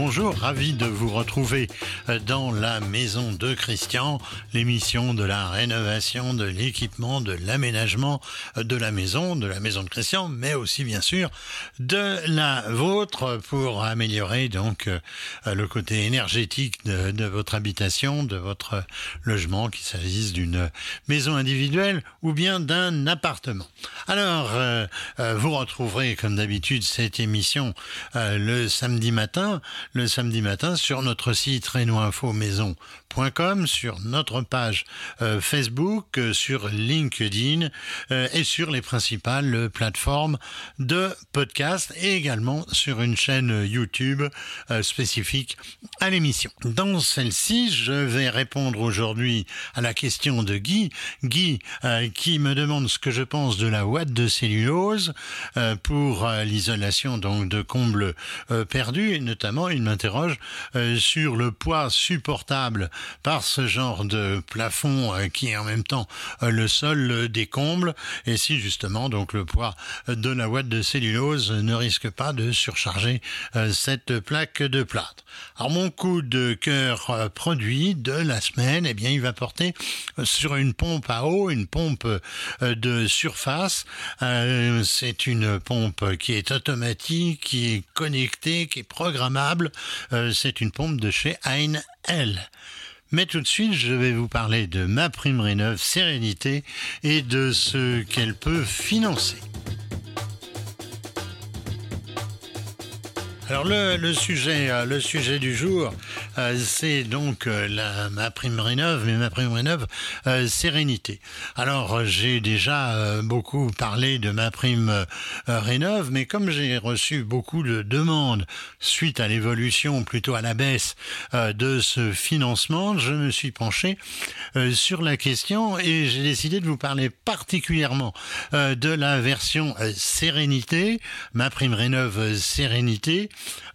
Bonjour, ravi de vous retrouver euh, dans la maison de Christian, l'émission de la rénovation, de l'équipement, de l'aménagement euh, de la maison, de la maison de Christian, mais aussi bien sûr de la vôtre pour améliorer donc euh, le côté énergétique de, de votre habitation, de votre logement, qu'il s'agisse d'une maison individuelle ou bien d'un appartement. Alors, vous retrouverez comme d'habitude cette émission le samedi matin, le samedi matin sur notre site Reno Maison sur notre page euh, Facebook, euh, sur LinkedIn euh, et sur les principales plateformes de podcast et également sur une chaîne YouTube spécifique à l'émission. Dans celle-ci, je vais répondre aujourd'hui à la question de Guy. Guy qui me demande ce que je pense de la ouate de cellulose pour l'isolation donc de combles perdus et notamment m'interroge sur le poids supportable par ce genre de plafond euh, qui est en même temps euh, le sol des combles et si justement donc le poids de la ouate de cellulose ne risque pas de surcharger euh, cette plaque de plâtre. Alors mon coup de cœur produit de la semaine, eh bien il va porter sur une pompe à eau, une pompe de surface. C'est une pompe qui est automatique, qui est connectée, qui est programmable. C'est une pompe de chez Hein L. Mais tout de suite, je vais vous parler de ma prime Rénov Sérénité et de ce qu'elle peut financer. Alors le, euh, le sujet du jour, euh, c'est donc euh, la, ma prime rénov, mais ma prime rénov sérénité. Alors j'ai déjà beaucoup parlé de ma prime rénov, mais comme j'ai reçu beaucoup de demandes suite à l'évolution, plutôt à la baisse de ce financement, je me suis penché sur la question et j'ai décidé de vous parler particulièrement de la version sérénité, ma prime rénov sérénité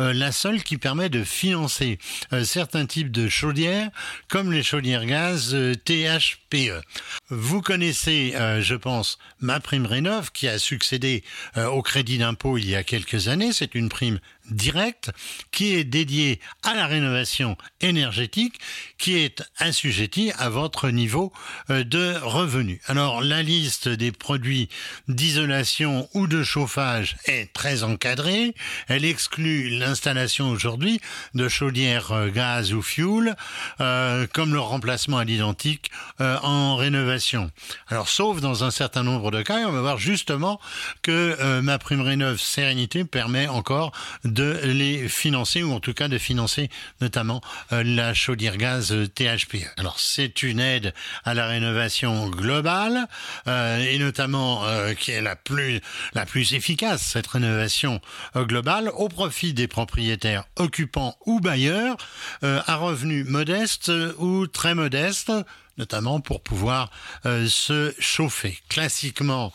euh, la seule qui permet de financer euh, certains types de chaudières, comme les chaudières gaz euh, THPE. Vous connaissez, je pense, ma prime Rénov qui a succédé au crédit d'impôt il y a quelques années. C'est une prime direct qui est dédié à la rénovation énergétique qui est assujetti à votre niveau euh, de revenu. Alors la liste des produits d'isolation ou de chauffage est très encadrée. Elle exclut l'installation aujourd'hui de chaudières euh, gaz ou fuel euh, comme le remplacement à l'identique en rénovation. Alors sauf dans un certain nombre de cas, on va voir justement que ma prime rénov sérénité permet encore de les financer ou en tout cas de financer notamment euh, la chaudière gaz euh, THPE. Alors c'est une aide à la rénovation globale euh, et notamment qui est la plus efficace cette rénovation globale au profit des propriétaires occupants ou bailleurs à revenus modestes ou très modestes notamment pour pouvoir euh, se chauffer. Classiquement,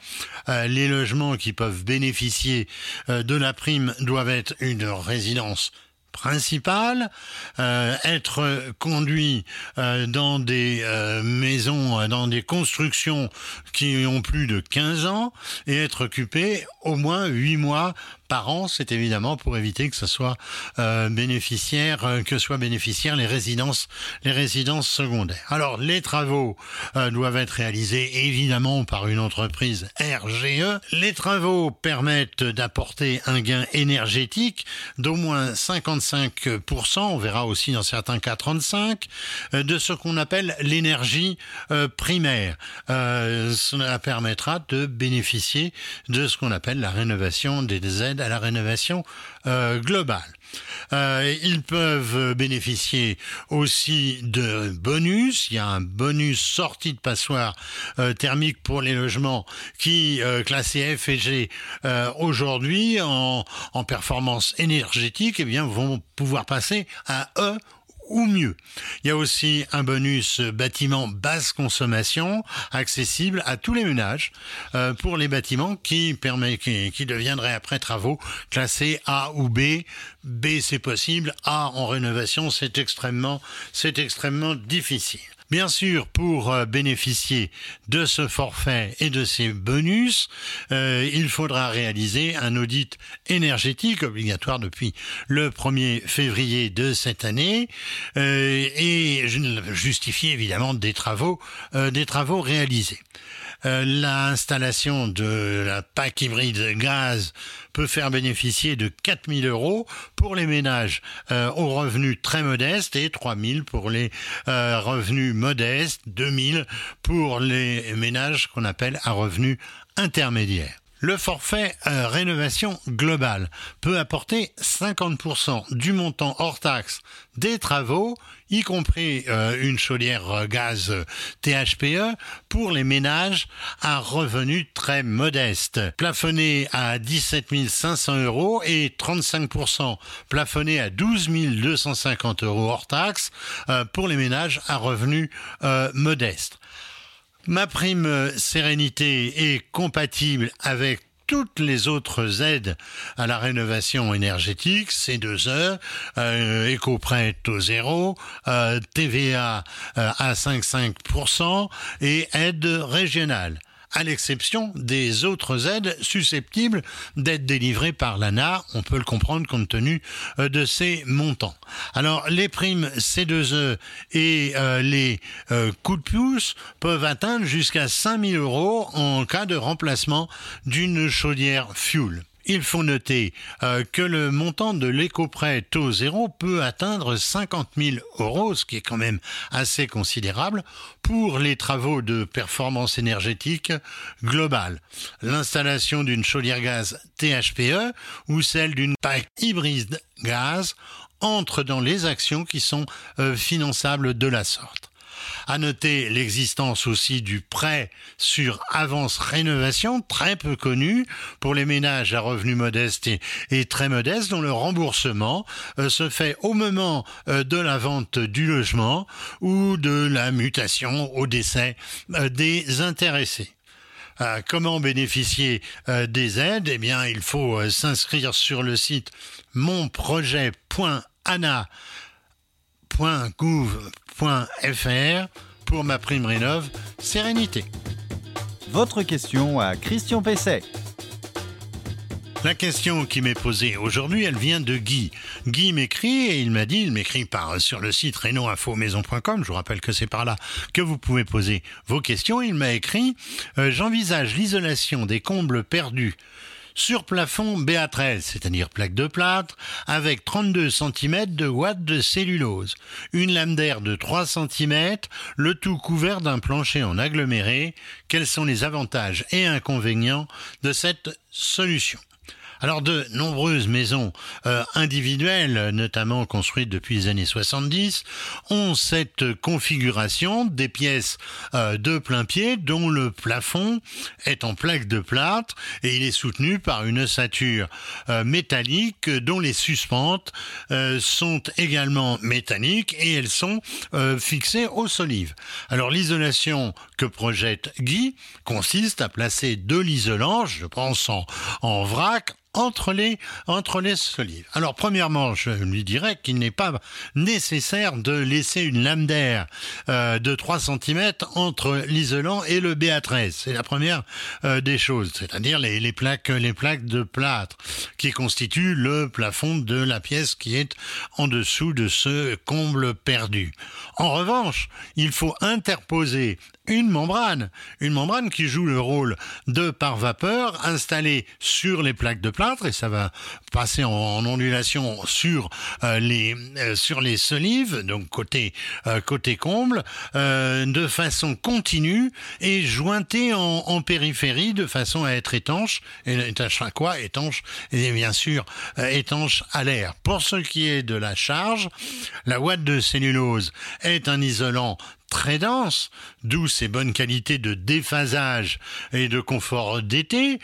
euh, les logements qui peuvent bénéficier euh, de la prime doivent être une résidence principale, être conduit dans des maisons, dans des constructions qui ont plus de 15 ans et être occupé au moins 8 mois par an, c'est évidemment pour éviter que ce soit euh, bénéficiaire, euh, que soient bénéficiaires les résidences, les résidences secondaires. Alors les travaux euh, doivent être réalisés évidemment par une entreprise RGE. Les travaux permettent d'apporter un gain énergétique d'au moins 55%, on verra aussi dans certains cas 35, de ce qu'on appelle l'énergie primaire. cela permettra de bénéficier de ce qu'on appelle la rénovation des aides à la rénovation euh, globale. Euh, ils peuvent bénéficier aussi de bonus. Il y a un bonus sortie de passoire euh, thermique pour les logements qui, classés F et G, aujourd'hui, en, en performance énergétique, eh bien, vont pouvoir passer à E ou mieux. Il y a aussi un bonus bâtiment basse consommation accessible à tous les ménages euh, pour les bâtiments qui permet qui, qui deviendraient après travaux classés A ou B. B c'est possible, A en rénovation c'est extrêmement c'est extrêmement difficile. Bien sûr, pour euh, bénéficier de ce forfait et de ces bonus, euh, il faudra réaliser un audit énergétique obligatoire depuis le 1er février de cette année euh, et justifier évidemment des travaux, des travaux réalisés. L'installation de la PAC hybride gaz peut faire bénéficier de 4000 euros pour les ménages euh, aux revenus très modestes et 3000 pour les euh, revenus modestes, 2000 pour les ménages qu'on appelle à revenus intermédiaires. Le forfait euh, rénovation globale peut apporter 50% du montant hors taxe des travaux, y compris euh, une chaudière gaz THPE, pour les ménages à revenus très modestes, plafonné à 17 500 euros et 35% plafonné à 12 250 euros hors taxe euh, pour les ménages à revenus modestes. Ma prime sérénité est compatible avec toutes les autres aides à la rénovation énergétique, C2E, euh, éco-prêt au zéro, euh, TVA euh, à 5,5% et aide régionale à l'exception des autres aides susceptibles d'être délivrées par l'ANA. On peut le comprendre compte tenu euh, de ces montants. Alors, les primes C2E et euh, les euh, coups de pouce peuvent atteindre jusqu'à 5000 euros en cas de remplacement d'une chaudière fuel. Il faut noter euh, que le montant de l'éco-prêt taux zéro peut atteindre 50 000 euros, ce qui est quand même assez considérable pour les travaux de performance énergétique globale. L'installation d'une chaudière gaz THPE ou celle d'une PAC hybride gaz entre dans les actions qui sont euh, finançables de la sorte. À noter l'existence aussi du prêt sur avance rénovation, très peu connu pour les ménages à revenus modestes et, très modestes, dont le remboursement euh, se fait au moment euh, de la vente du logement ou de la mutation au décès euh, des intéressés. comment bénéficier des aides? Eh bien, il faut s'inscrire sur le site monprojet.ana.gouv .fr pour ma prime rénov Sérénité. Votre question à Christian Pesset. La question qui m'est posée aujourd'hui, elle vient de Guy. Guy m'écrit et il m'a dit, il m'écrit par sur le site renoinfomaison.com, je vous rappelle que c'est par là que vous pouvez poser vos questions. Il m'a écrit, euh, j'envisage l'isolation des combles perdus sur plafond BA13, c'est-à-dire plaque de plâtre, avec 32 cm de watts de cellulose, une lame d'air de 3 cm, le tout couvert d'un plancher en aggloméré. Quels sont les avantages et inconvénients de cette solution? Alors de nombreuses maisons euh, individuelles, notamment construites depuis les années 70, ont cette configuration des pièces euh, de plein pied dont le plafond est en plaque de plâtre et il est soutenu par une ossature euh, métallique dont les suspentes sont également métalliques et elles sont fixées aux solives. Alors l'isolation que projette Guy consiste à placer de l'isolant, je pense en, en vrac, entre les, entre les solives. Alors, premièrement, je lui dirais qu'il n'est pas nécessaire de laisser une lame d'air euh, de 3 cm entre l'isolant et le BA13. C'est la première euh, des choses, c'est-à-dire les, les, plaques, les plaques de plâtre qui constituent le plafond de la pièce qui est en dessous de ce comble perdu. En revanche, il faut interposer une membrane, une membrane qui joue le rôle de pare-vapeur installée sur les plaques de plâtre et ça va passer en, ondulation sur euh, les euh, sur les solives, donc côté euh, côté comble, de façon continue et jointée en, en, périphérie de façon à être étanche et étanche à quoi Étanche et bien sûr étanche à l'air. Pour ce qui est de la charge, la ouate de cellulose est un isolant très dense, d'où ses bonnes qualités de déphasage et de confort d'été,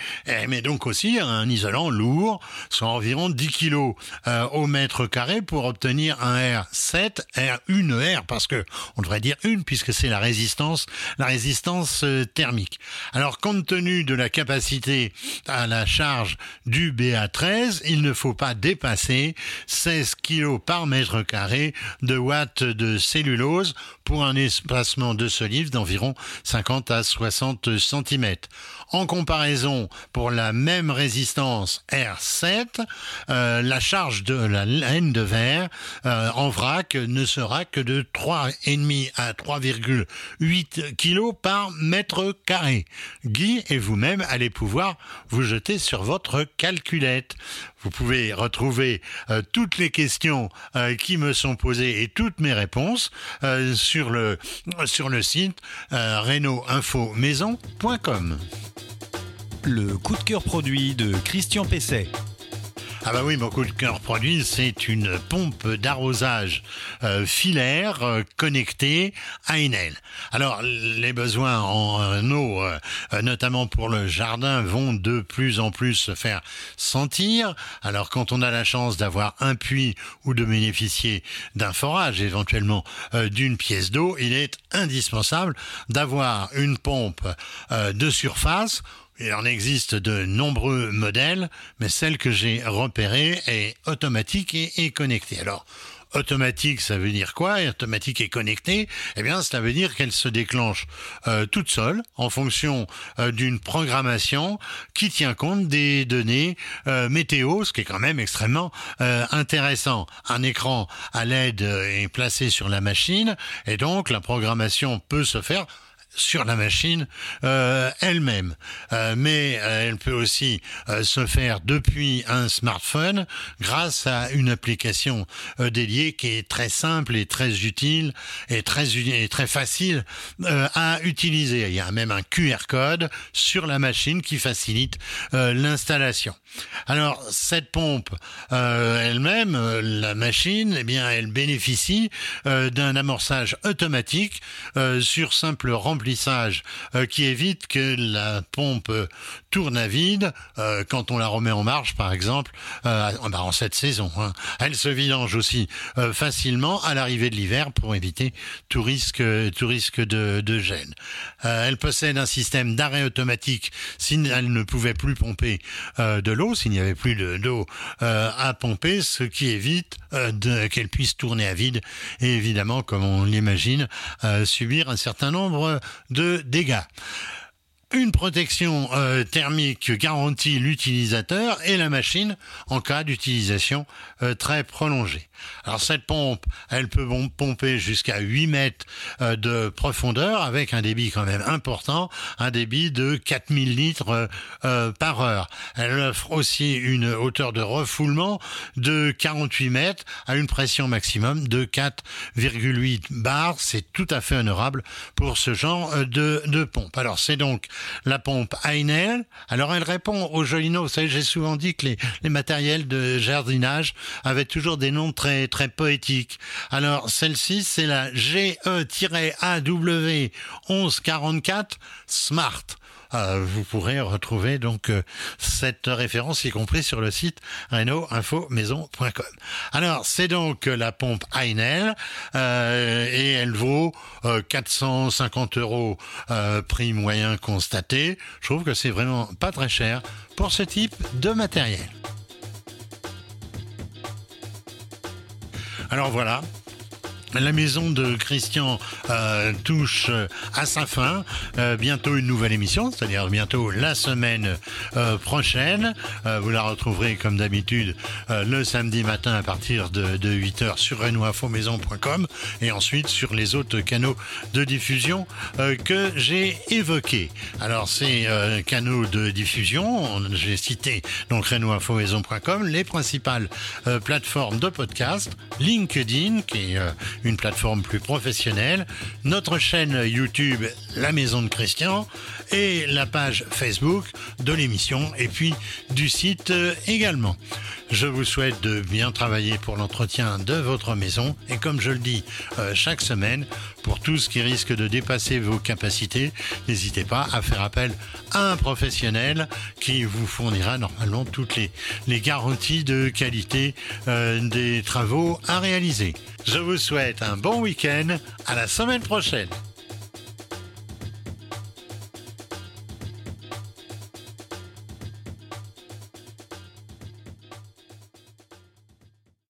mais donc aussi un isolant lourd, soit environ 10 kg euh, au mètre carré pour obtenir un R7, R, une R, parce que on devrait dire une puisque c'est la résistance, la résistance euh, thermique. Alors compte tenu de la capacité à la charge du BA13, il ne faut pas dépasser 16 kg par mètre carré de watts de cellulose pour un espace espacement de solives d'environ 50 à 60 cm. En comparaison, pour la même résistance R7, euh, la charge de la laine de verre euh, en vrac ne sera que de 3,5 à 3,8 kg par mètre carré. Guy et vous-même allez pouvoir vous jeter sur votre calculette. Vous pouvez retrouver euh, toutes les questions qui me sont posées et toutes mes réponses sur, le, sur le site reno-info-maison.com. Le coup de cœur produit de Christian Pesset. Ah bah oui, mon coup de cœur produit, c'est une pompe d'arrosage euh, filaire euh, connectée à Enel. Alors, les besoins en euh, eau, notamment pour le jardin, vont de plus en plus se faire sentir. Alors, quand on a la chance d'avoir un puits ou de bénéficier d'un forage, éventuellement d'une pièce d'eau, il est indispensable d'avoir une pompe de surface il en existe de nombreux modèles, mais celle que j'ai repérée est automatique et, connectée. Alors, automatique, ça veut dire quoi? Automatique et connectée, eh bien, ça veut dire qu'elle se déclenche euh, toute seule en fonction euh, d'une programmation qui tient compte des données euh, météo, ce qui est quand même extrêmement intéressant. Un écran à LED est placé sur la machine et donc la programmation peut se faire sur la machine euh, elle-même. Euh, mais euh, elle peut aussi se faire depuis un smartphone grâce à une application dédiée qui est très simple et très utile et très, très facile à utiliser. Il y a même un QR code sur la machine qui facilite l'installation. Alors cette pompe elle-même, la machine, eh bien, elle bénéficie d'un amorçage automatique sur simple remplissage euh, qui évite que la pompe tourne à vide euh, quand on la remet en marche, par exemple, euh, bah, en cette saison. Hein. Elle se vidange aussi facilement à l'arrivée de l'hiver pour éviter tout risque, de gêne. elle possède un système d'arrêt automatique si elle ne pouvait plus pomper de l'eau, s'il n'y avait plus d'eau à pomper, ce qui évite qu'elle puisse tourner à vide et évidemment, comme on l'imagine, subir un certain nombre de dégâts. Une protection euh, thermique garantit l'utilisateur et la machine en cas d'utilisation euh, très prolongée. Alors cette pompe, elle peut pomper jusqu'à 8 mètres euh, de profondeur avec un débit quand même important, un débit de 4000 litres par heure. Elle offre aussi une hauteur de refoulement de 48 mètres à une pression maximum de 4,8 bars. C'est tout à fait honorable pour ce genre de, de pompe. Alors c'est donc la pompe Einel. Alors elle répond au joli nom. Vous savez, j'ai souvent dit que les, les, matériels de jardinage avaient toujours des noms très très poétiques. Alors celle-ci, c'est la GE-AW 1144 Smart. Euh, vous pourrez retrouver donc euh, cette référence, y compris sur le site reno-info-maison.com. Alors, c'est donc la pompe Einel euh, et elle vaut 450 euros prix moyen constaté. Je trouve que c'est vraiment pas très cher pour ce type de matériel. Alors voilà, la maison de Christian euh, touche euh, à sa fin. Euh, bientôt une nouvelle émission, c'est-à-dire bientôt la semaine prochaine. vous la retrouverez comme d'habitude le samedi matin à partir de, 8h sur renoinfomaison.com et ensuite sur les autres canaux de diffusion que j'ai évoqués. Alors ces canaux de diffusion, j'ai cité donc renoinfomaison.com, les principales plateformes de podcast, LinkedIn qui est une plateforme plus professionnelle, notre chaîne YouTube La Maison de Christian et la page Facebook de l'émission et puis du site euh, également. Je vous souhaite de bien travailler pour l'entretien de votre maison et comme je le dis euh, chaque semaine, pour tout ce qui risque de dépasser vos capacités, n'hésitez pas à faire appel à un professionnel qui vous fournira normalement toutes les, garanties de qualité euh, des travaux à réaliser. Je vous souhaite un bon week-end, à la semaine prochaine.